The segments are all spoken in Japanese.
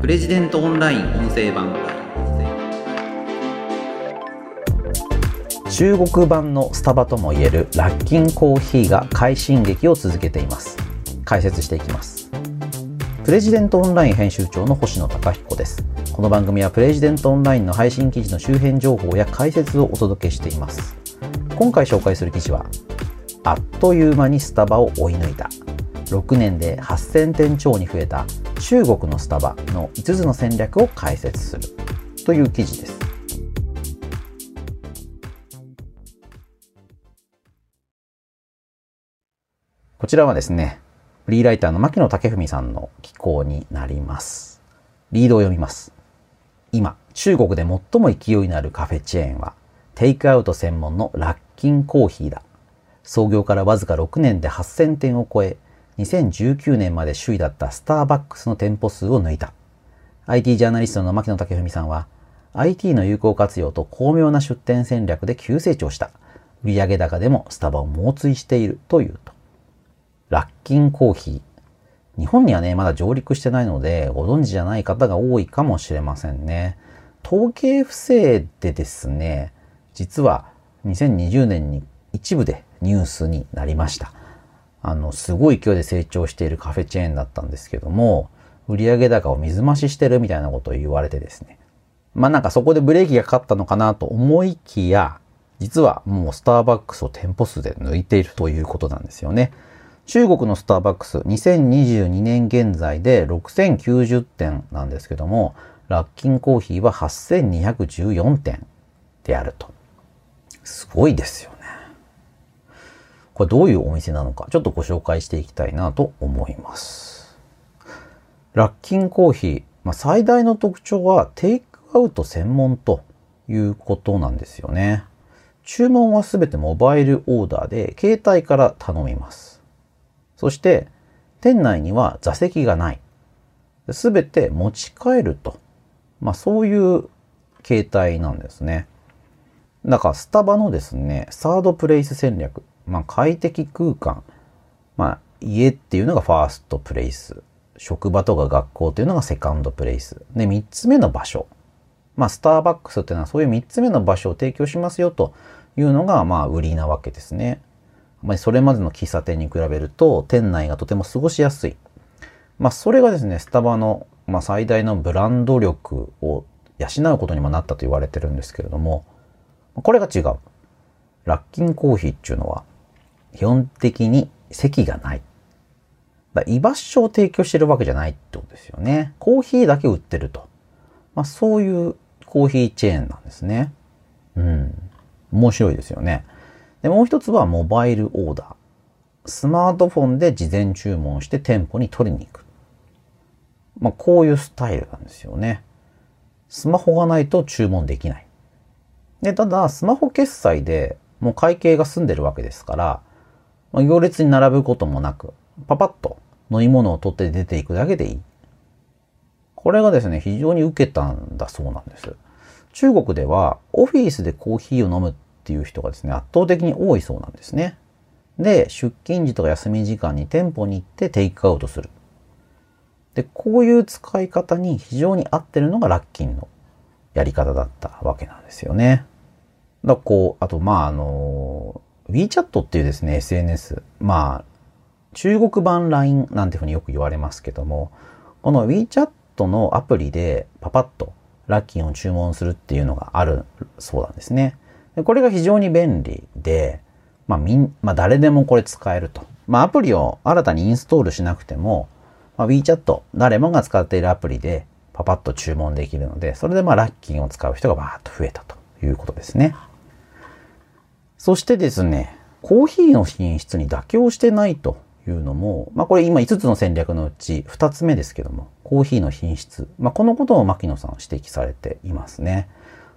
プレジデントオンライン音声版。中国版のスタバともいえるラッキンコーヒーが快進撃を続けています。解説していきます。プレジデントオンライン編集長の星野貴彦です。この番組はプレジデントオンラインの配信記事の周辺情報や解説をお届けしています。今回紹介する記事はあっという間にスタバを追い抜いた。6年で8000店超に増えた中国のスタバの5つの戦略を解説するという記事ですこちらはですね、フリーライターの牧野武文さんの寄稿になります。リードを読みます。今、中国で最も勢いのあるカフェチェーンは、テイクアウト専門のラッキンコーヒーだ。創業からわずか6年で8000店を超え、2019年まで首位だったスターバックスの店舗数を抜いた。IT ジャーナリストの牧野武文さんは、IT の有効活用と巧妙な出店戦略で急成長した。売上高でもスタバを猛追しているというと。ラッキンコーヒー。日本にはね、まだ上陸してないので、ご存知じゃない方が多いかもしれませんね。統計不正でですね、実は2020年に一部でニュースになりました。あの、すごい勢いで成長しているカフェチェーンだったんですけども、売上高を水増ししてるみたいなことを言われてですね。まあなんかそこでブレーキがかかったのかなと思いきや、実はもうスターバックスを店舗数で抜いているということなんですよね。中国のスターバックス2022年現在で6090点なんですけども、ラッキンコーヒーは8214点であると。すごいですよね。これどういうお店なのか、ちょっとご紹介していきたいなと思います。ラッキンコーヒー、まあ、最大の特徴はテイクアウト専門ということなんですよね。注文はすべてモバイルオーダーで携帯から頼みます。そして、店内には座席がない。すべて持ち帰ると。まあそういう形態なんですね。だからスタバのですね、サードプレイス戦略。まあ快適空間。まあ家っていうのがファーストプレイス。職場とか学校っていうのがセカンドプレイス。で、三つ目の場所。まあスターバックスっていうのはそういう三つ目の場所を提供しますよというのがまあ売りなわけですね。まあ、それまでの喫茶店に比べると店内がとても過ごしやすい。まあ、それがですね、スタバの、まあ、最大のブランド力を養うことにもなったと言われてるんですけれども、これが違う。ラッキンコーヒーっていうのは、基本的に席がない。だ居場所を提供してるわけじゃないってことですよね。コーヒーだけ売ってると。まあ、そういうコーヒーチェーンなんですね。うん。面白いですよね。で、もう一つはモバイルオーダー。スマートフォンで事前注文して店舗に取りに行く。まあ、こういうスタイルなんですよね。スマホがないと注文できない。で、ただ、スマホ決済でもう会計が済んでるわけですから、まあ、行列に並ぶこともなく、パパッと飲み物を取って出ていくだけでいい。これがですね、非常に受けたんだそうなんです。中国ではオフィスでコーヒーを飲むっていう人がですね、圧倒的に多いそうなんですね。で、出勤時とか休み時間に店舗に行ってテイクアウトする。で、こういう使い方に非常に合ってるのがラッキンのやり方だったわけなんですよね。だこう、あと、まあ、あの、WeChat っていうですね、SNS。まあ、中国版 LINE なんていうふうによく言われますけども、この WeChat のアプリでパパッとラッキンを注文するっていうのがあるそうなんですね。でこれが非常に便利で、まあみん、まあ誰でもこれ使えると。まあアプリを新たにインストールしなくても、まあ、WeChat 誰もが使っているアプリでパパッと注文できるので、それでまあラッキンを使う人がバーッと増えたということですね。そしてですね、コーヒーの品質に妥協してないというのも、まあこれ今5つの戦略のうち2つ目ですけども、コーヒーの品質。まあこのことを牧野さん指摘されていますね。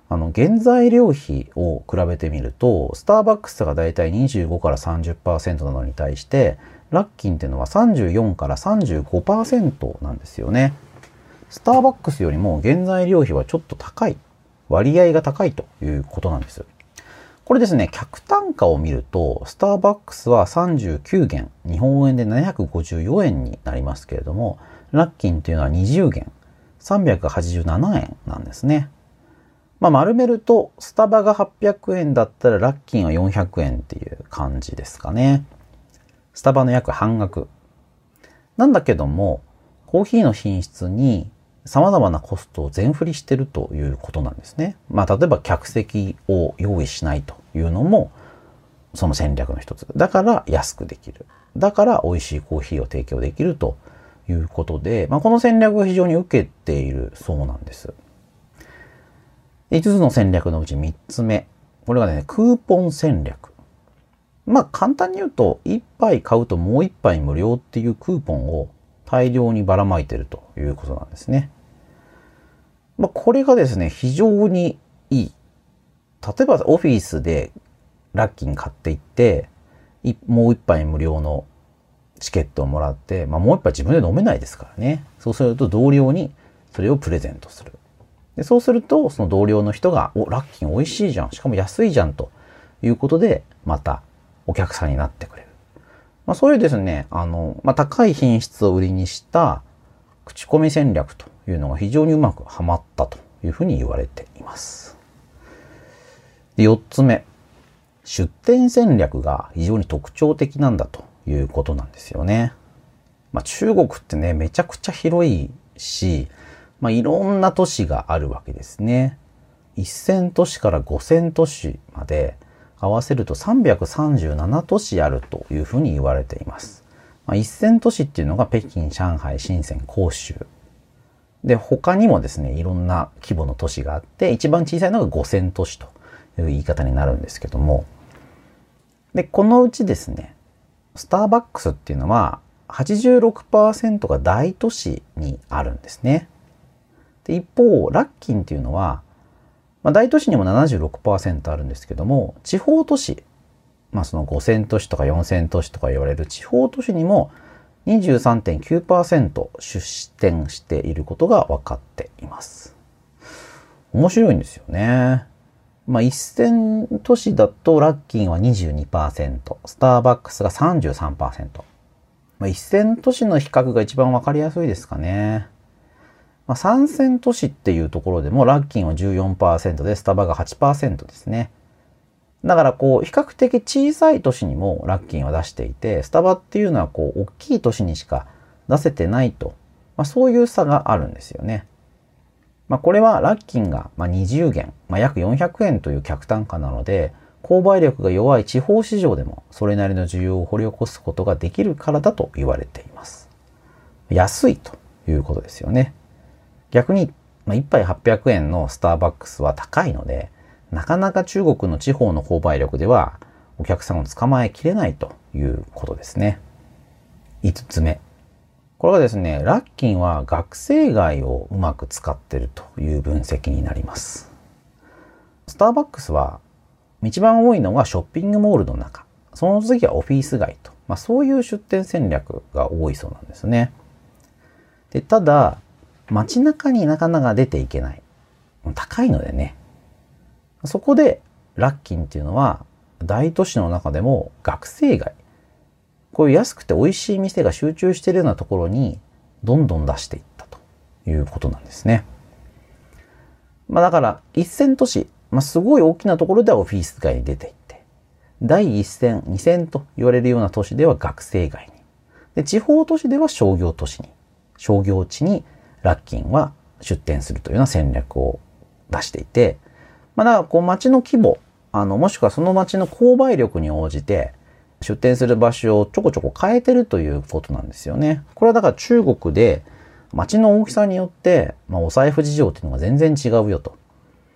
あの、原材料費を比べてみると、スターバックスがだいたい25から30%なのに対して、ラッキンっていうのは34から35%なんですよね。スターバックスよりも原材料費はちょっと高い。割合が高いということなんです。これですね、客単価を見ると、スターバックスは39元、日本円で754円になりますけれども、ラッキンというのは20元、387円なんですね。まあ、丸めると、スタバが800円だったらラッキンは400円っていう感じですかね。スタバの約半額。なんだけども、コーヒーの品質に様々なコストを全振りしてるということなんですね。まあ、例えば客席を用意しないというのも、その戦略の一つ。だから安くできる。だから美味しいコーヒーを提供できるということで、まあ、この戦略が非常に受けているそうなんです。5つの戦略のうち3つ目。これがね、クーポン戦略。まあ簡単に言うと、1杯買うともう1杯無料っていうクーポンを大量にばらまいてるということなんですね。まあこれがですね、非常にいい。例えばオフィスでラッキー買っていって、もう1杯無料のチケットをもらって、まあ、もう一杯自分で飲めないですからね。そうすると同僚にそれをプレゼントする。でそうすると、その同僚の人が、お、ラッキー美味しいじゃん。しかも安いじゃん。ということで、またお客さんになってくれる。まあ、そういうですね、あの、まあ、高い品質を売りにした口コミ戦略というのが非常にうまくはまったというふうに言われています。で、4つ目。出店戦略が非常に特徴的なんだということなんですよね。まあ、中国ってね、めちゃくちゃ広いし、まあ、いろんな都市があるわけですね。1000都市から5000都市まで合わせると337都市あるというふうに言われています。まあ、1000都市っていうのが北京、上海、深セン、広州。で、他にもですね、いろんな規模の都市があって、一番小さいのが5000都市という言い方になるんですけども、で、このうちですね、スターバックスっていうのは86%が大都市にあるんですね。で一方、ラッキンっていうのは、まあ、大都市にも76%あるんですけども、地方都市、まあその5000都市とか4000都市とか言われる地方都市にも23.9%出店していることが分かっています。面白いんですよね。まあ、1000都市だとラッキンは22%、スターバックスが33%。まあ、1000都市の比較が一番わかりやすいですかね。まあ、3000都市っていうところでもラッキンは14%でスタバが8%ですね。だからこう、比較的小さい都市にもラッキンは出していて、スタバっていうのはこう、大きい都市にしか出せてないと。まあ、そういう差があるんですよね。まあ、これはラッキンが20元、まあ、約400円という客単価なので、購買力が弱い地方市場でもそれなりの需要を掘り起こすことができるからだと言われています。安いということですよね。逆に、まあ、1杯800円のスターバックスは高いので、なかなか中国の地方の購買力ではお客さんを捕まえきれないということですね。5つ目。これはですね、ラッキンは学生街をうまく使ってるという分析になります。スターバックスは一番多いのがショッピングモールの中。その次はオフィス街と。まあ、そういう出店戦略が多いそうなんですね。で、ただ、街中になかなか出ていけない。高いのでね。そこで、ラッキンっていうのは、大都市の中でも学生街。こういう安くて美味しい店が集中しているようなところにどんどん出していったということなんですね。まあだから一線都市、まあすごい大きなところではオフィス街に出ていって、第一線、二線と言われるような都市では学生街に、で地方都市では商業都市に、商業地にラッキンは出店するというような戦略を出していて、まあだからこう街の規模、あの、もしくはその街の購買力に応じて、出店する場所をちょこちょこ変えてるということなんですよね。これはだから中国で街の大きさによって、まあ、お財布事情っていうのが全然違うよと。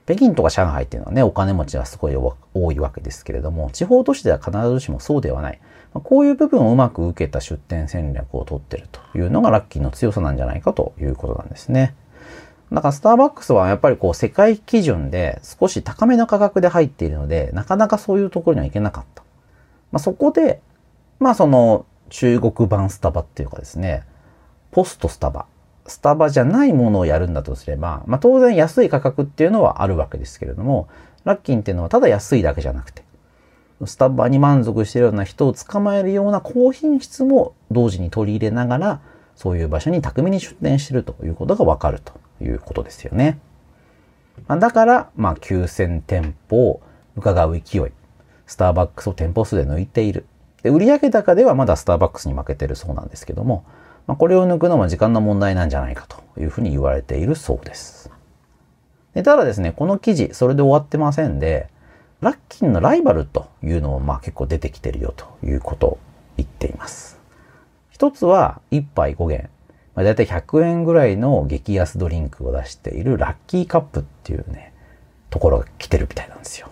北京とか上海っていうのはね、お金持ちがすごい多いわけですけれども、地方都市では必ずしもそうではない。ま、こういう部分をうまく受けた出店戦略をとってるというのがラッキーの強さなんじゃないかということなんですね。だからスターバックスはやっぱりこう世界基準で少し高めの価格で入っているので、なかなかそういうところには行けなかった。まあ、そこで、まあその中国版スタバっていうかですね、ポストスタバ、スタバじゃないものをやるんだとすれば、まあ当然安い価格っていうのはあるわけですけれども、ラッキンっていうのはただ安いだけじゃなくて、スタバに満足してるような人を捕まえるような高品質も同時に取り入れながら、そういう場所に巧みに出店してるということがわかるということですよね。だから、まあ、9000店舗を伺う勢い。スターバックスを店舗数で抜いている。で、売上高ではまだスターバックスに負けてるそうなんですけども、まあ、これを抜くのは時間の問題なんじゃないかというふうに言われているそうです。でただですね、この記事、それで終わってませんで、ラッキンのライバルというのもまあ結構出てきてるよということを言っています。一つは1杯5元。まあ、だいたい100円ぐらいの激安ドリンクを出しているラッキーカップっていうね、ところが来てるみたいなんですよ。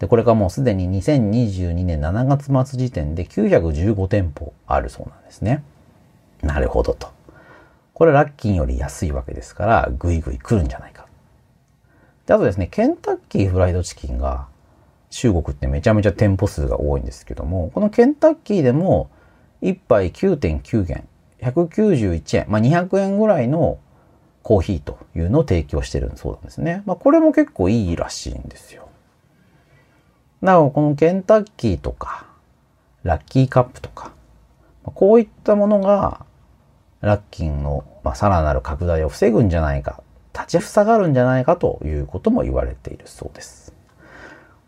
で、これがもうすでに2022年7月末時点で915店舗あるそうなんですね。なるほどと。これラッキーより安いわけですから、ぐいぐい来るんじゃないか。で、あとですね、ケンタッキーフライドチキンが中国ってめちゃめちゃ店舗数が多いんですけども、このケンタッキーでも1杯9.9元、191円、まあ、200円ぐらいのコーヒーというのを提供してるそうなんですね。まあ、これも結構いいらしいんですよ。なお、このケンタッキーとか、ラッキーカップとか、こういったものが、ラッキンの、まあ、さらなる拡大を防ぐんじゃないか、立ち塞がるんじゃないかということも言われているそうです。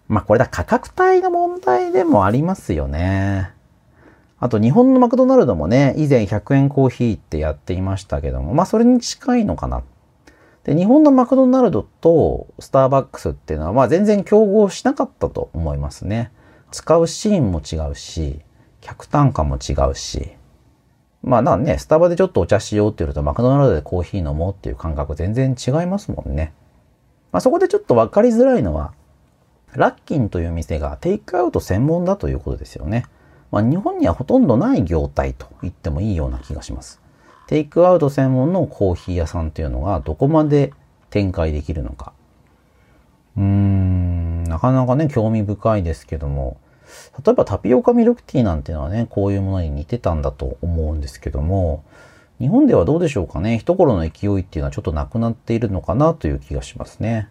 まあこれだ価格帯の問題でもありますよね。あと日本のマクドナルドもね、以前100円コーヒーってやっていましたけども、まあそれに近いのかな。で、日本のマクドナルドとスターバックスっていうのは、まあ全然競合しなかったと思いますね。使うシーンも違うし、客単価も違うし。まあなんね、スタバでちょっとお茶しようって言うとマクドナルドでコーヒー飲もうっていう感覚全然違いますもんね。まあそこでちょっとわかりづらいのは、ラッキンという店がテイクアウト専門だということですよね。まあ、日本にはほとんどない業態と言ってもいいような気がします。テイクアウト専門のコーヒー屋さんというのがどこまで展開できるのか。うーん、なかなかね、興味深いですけども、例えばタピオカミルクティーなんていうのはね、こういうものに似てたんだと思うんですけども、日本ではどうでしょうかね。一頃の勢いっていうのはちょっとなくなっているのかなという気がしますね。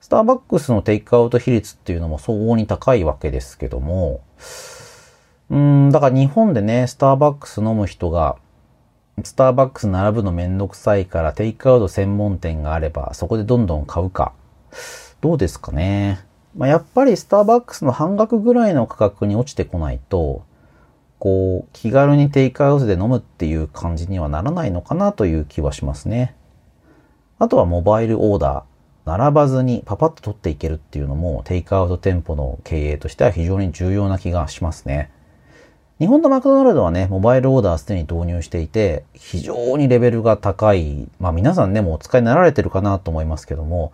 スターバックスのテイクアウト比率っていうのも相応に高いわけですけども、うん、だから日本でね、スターバックス飲む人が、スターバックス並ぶのめんどくさいからテイクアウト専門店があれば、そこでどんどん買うか。どうですかね。まあ、やっぱりスターバックスの半額ぐらいの価格に落ちてこないと、こう、気軽にテイクアウトで飲むっていう感じにはならないのかなという気はしますね。あとはモバイルオーダー。並ばずにパパッと取っていけるっていうのもテイクアウト店舗の経営としては非常に重要な気がしますね。日本のマクドナルドはね、モバイルオーダーすでに導入していて、非常にレベルが高い。まあ皆さんね、もうお使いになられてるかなと思いますけども、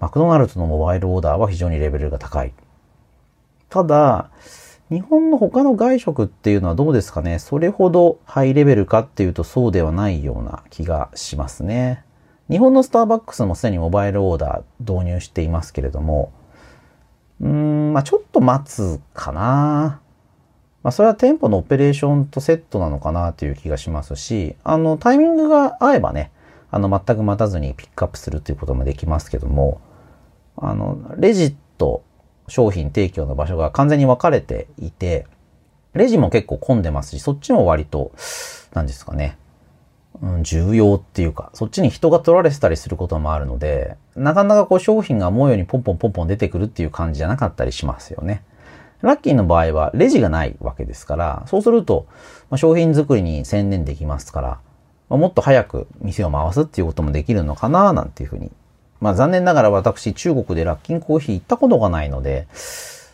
マクドナルドのモバイルオーダーは非常にレベルが高い。ただ、日本の他の外食っていうのはどうですかね？それほどハイレベルかっていうとそうではないような気がしますね。日本のスターバックスもすでにモバイルオーダー導入していますけれども、うーん、まあちょっと待つかな。まあそれは店舗のオペレーションとセットなのかなという気がしますし、あのタイミングが合えばね、あの全く待たずにピックアップするということもできますけども、あの、レジと商品提供の場所が完全に分かれていて、レジも結構混んでますし、そっちも割と、何ですかね、うん、重要っていうか、そっちに人が取られてたりすることもあるので、なかなかこう商品が思うようにポンポンポンポン出てくるっていう感じじゃなかったりしますよね。ラッキーの場合はレジがないわけですから、そうすると、まあ、商品作りに専念できますから、まあ、もっと早く店を回すっていうこともできるのかななんていうふうに。まあ残念ながら私中国でラッキンコーヒー行ったことがないので、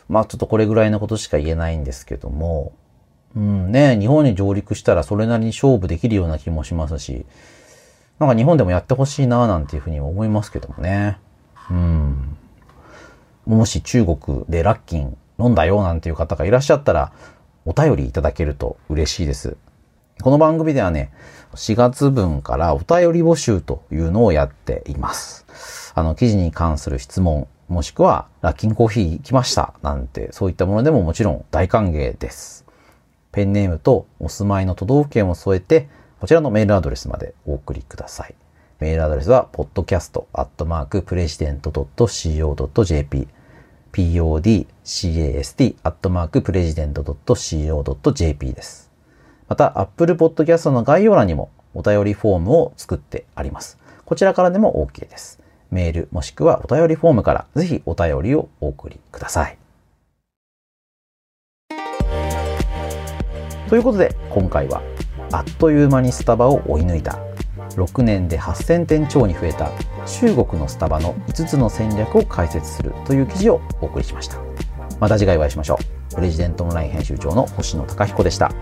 まあちょっとこれぐらいのことしか言えないんですけども、うんね、日本に上陸したらそれなりに勝負できるような気もしますし、なんか日本でもやってほしいななんていうふうに思いますけどもね。うん。もし中国でラッキン飲んだよなんていう方がいらっしゃったら、お便りいただけると嬉しいです。この番組ではね、4月分からお便り募集というのをやっています。あの、記事に関する質問、もしくは、ラッキンコーヒー来ましたなんて、そういったものでももちろん大歓迎です。ペンネームとお住まいの都道府県を添えて、こちらのメールアドレスまでお送りください。メールアドレスは、podcast.president.co.jp podcast.president.co.jp です。また、Apple Podcast の概要欄にもお便りフォームを作ってあります。こちらからでも OK です。メールもしくはお便りフォームからぜひお便りをお送りください。ということで今回はあっという間にスタバを追い抜いた6年で8000店超に増えた中国のスタバの5つの戦略を解説するという記事をお送りしました。また次回お会いしましょう。プレジデントオンライン編集長の星野貴彦でした。